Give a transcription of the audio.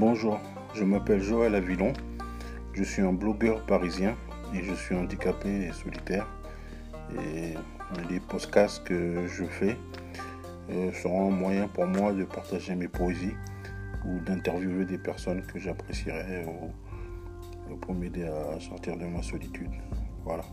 Bonjour, je m'appelle Joël Avillon. Je suis un blogueur parisien et je suis handicapé et solitaire. Et les podcasts que je fais euh, seront un moyen pour moi de partager mes poésies ou d'interviewer des personnes que j'apprécierais pour m'aider à sortir de ma solitude. Voilà.